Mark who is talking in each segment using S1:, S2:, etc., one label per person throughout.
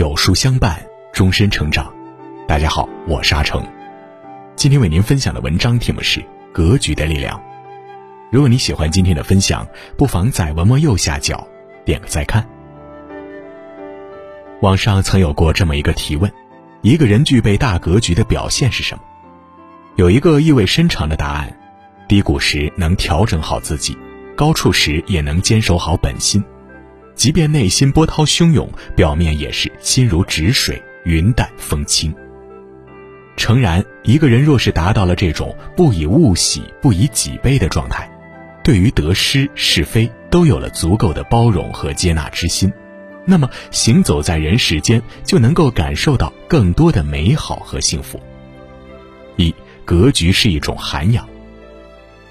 S1: 有书相伴，终身成长。大家好，我是阿成。今天为您分享的文章题目是《格局的力量》。如果你喜欢今天的分享，不妨在文末右下角点个再看。网上曾有过这么一个提问：一个人具备大格局的表现是什么？有一个意味深长的答案：低谷时能调整好自己，高处时也能坚守好本心。即便内心波涛汹涌，表面也是心如止水，云淡风轻。诚然，一个人若是达到了这种不以物喜、不以己悲的状态，对于得失是非都有了足够的包容和接纳之心，那么行走在人世间，就能够感受到更多的美好和幸福。一格局是一种涵养，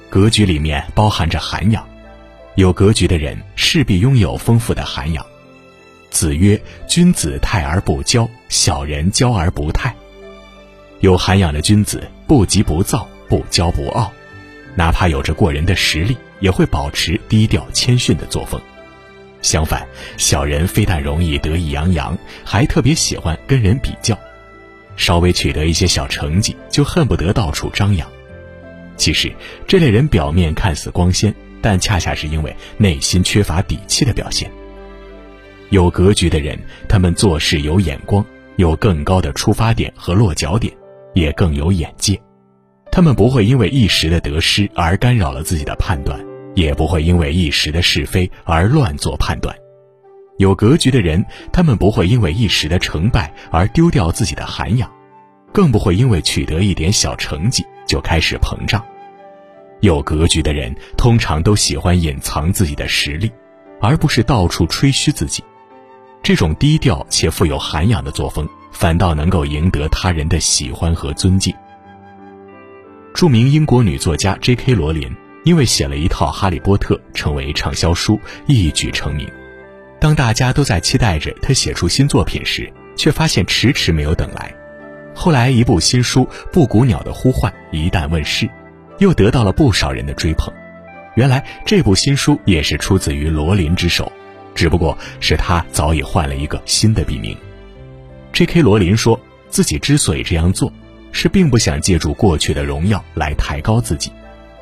S1: 格局里面包含着涵养。有格局的人势必拥有丰富的涵养。子曰：“君子泰而不骄，小人骄而不泰。”有涵养的君子不急不躁，不骄不傲，哪怕有着过人的实力，也会保持低调谦逊的作风。相反，小人非但容易得意洋洋，还特别喜欢跟人比较，稍微取得一些小成绩，就恨不得到处张扬。其实，这类人表面看似光鲜。但恰恰是因为内心缺乏底气的表现。有格局的人，他们做事有眼光，有更高的出发点和落脚点，也更有眼界。他们不会因为一时的得失而干扰了自己的判断，也不会因为一时的是非而乱做判断。有格局的人，他们不会因为一时的成败而丢掉自己的涵养，更不会因为取得一点小成绩就开始膨胀。有格局的人通常都喜欢隐藏自己的实力，而不是到处吹嘘自己。这种低调且富有涵养的作风，反倒能够赢得他人的喜欢和尊敬。著名英国女作家 J.K. 罗琳因为写了一套《哈利波特》，成为畅销书，一举成名。当大家都在期待着她写出新作品时，却发现迟迟没有等来。后来，一部新书《布谷鸟的呼唤》一旦问世。又得到了不少人的追捧，原来这部新书也是出自于罗琳之手，只不过是他早已换了一个新的笔名。J.K. 罗琳说自己之所以这样做，是并不想借助过去的荣耀来抬高自己，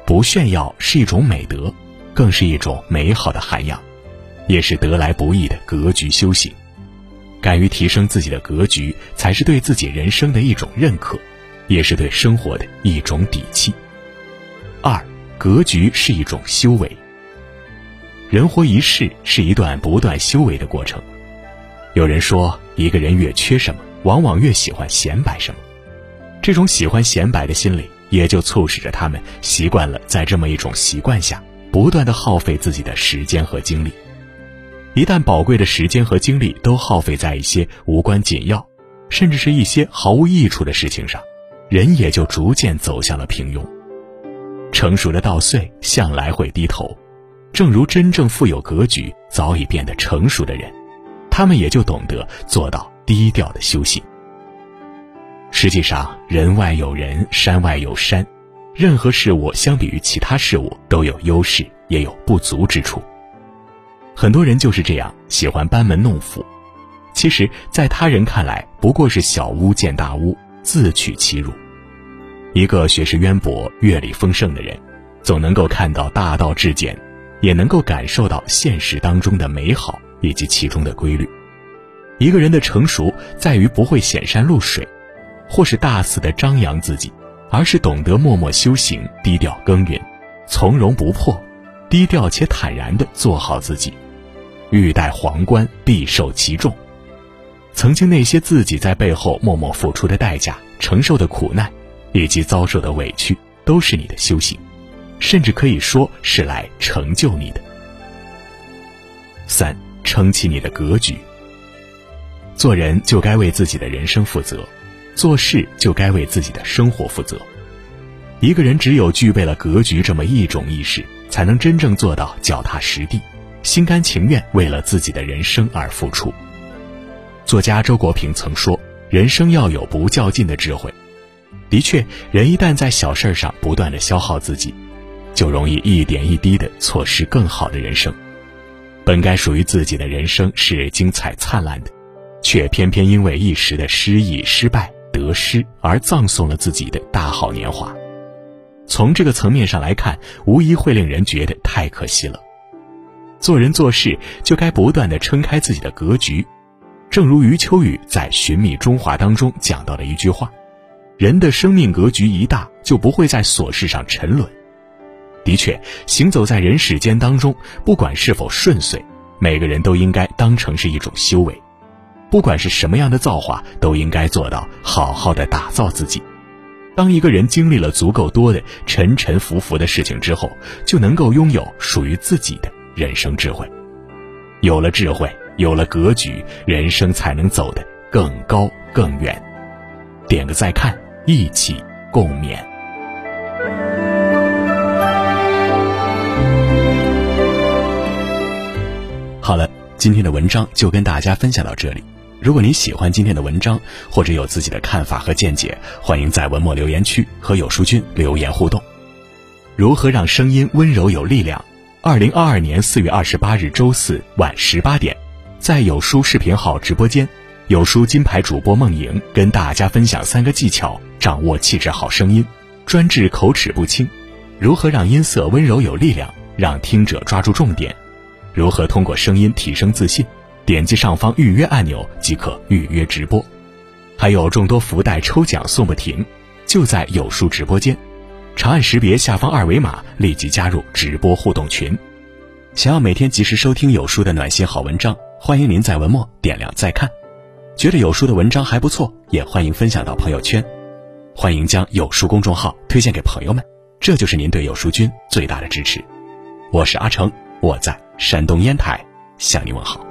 S1: 不炫耀是一种美德，更是一种美好的涵养，也是得来不易的格局修行。敢于提升自己的格局，才是对自己人生的一种认可，也是对生活的一种底气。二，格局是一种修为。人活一世是一段不断修为的过程。有人说，一个人越缺什么，往往越喜欢显摆什么。这种喜欢显摆的心理，也就促使着他们习惯了在这么一种习惯下，不断的耗费自己的时间和精力。一旦宝贵的时间和精力都耗费在一些无关紧要，甚至是一些毫无益处的事情上，人也就逐渐走向了平庸。成熟的稻穗向来会低头，正如真正富有格局、早已变得成熟的人，他们也就懂得做到低调的修行。实际上，人外有人，山外有山，任何事物相比于其他事物都有优势，也有不足之处。很多人就是这样喜欢班门弄斧，其实，在他人看来不过是小巫见大巫，自取其辱。一个学识渊博、阅历丰盛的人，总能够看到大道至简，也能够感受到现实当中的美好以及其中的规律。一个人的成熟在于不会显山露水，或是大肆的张扬自己，而是懂得默默修行、低调耕耘、从容不迫、低调且坦然地做好自己。欲戴皇冠，必受其重。曾经那些自己在背后默默付出的代价、承受的苦难。以及遭受的委屈，都是你的修行，甚至可以说是来成就你的。三，撑起你的格局。做人就该为自己的人生负责，做事就该为自己的生活负责。一个人只有具备了格局这么一种意识，才能真正做到脚踏实地，心甘情愿为了自己的人生而付出。作家周国平曾说：“人生要有不较劲的智慧。”的确，人一旦在小事上不断的消耗自己，就容易一点一滴的错失更好的人生。本该属于自己的人生是精彩灿烂的，却偏偏因为一时的失意、失败、得失而葬送了自己的大好年华。从这个层面上来看，无疑会令人觉得太可惜了。做人做事就该不断的撑开自己的格局，正如余秋雨在《寻觅中华》当中讲到的一句话：“人的生命格局一大，就不会在琐事上沉沦。”的确，行走在人世间当中，不管是否顺遂，每个人都应该当成是一种修为。不管是什么样的造化，都应该做到好好的打造自己。当一个人经历了足够多的沉沉浮浮的事情之后，就能够拥有属于自己的人生智慧。有了智慧，有了格局，人生才能走得更高更远。点个再看，一起共勉。好了，今天的文章就跟大家分享到这里。如果您喜欢今天的文章，或者有自己的看法和见解，欢迎在文末留言区和有书君留言互动。如何让声音温柔有力量？二零二二年四月二十八日周四晚十八点，在有书视频号直播间，有书金牌主播梦莹跟大家分享三个技巧，掌握气质好声音，专治口齿不清。如何让音色温柔有力量，让听者抓住重点？如何通过声音提升自信？点击上方预约按钮即可预约直播，还有众多福袋抽奖送不停，就在有书直播间，长按识别下方二维码，立即加入直播互动群。想要每天及时收听有书的暖心好文章，欢迎您在文末点亮再看。觉得有书的文章还不错，也欢迎分享到朋友圈。欢迎将有书公众号推荐给朋友们，这就是您对有书君最大的支持。我是阿成，我在山东烟台向您问好。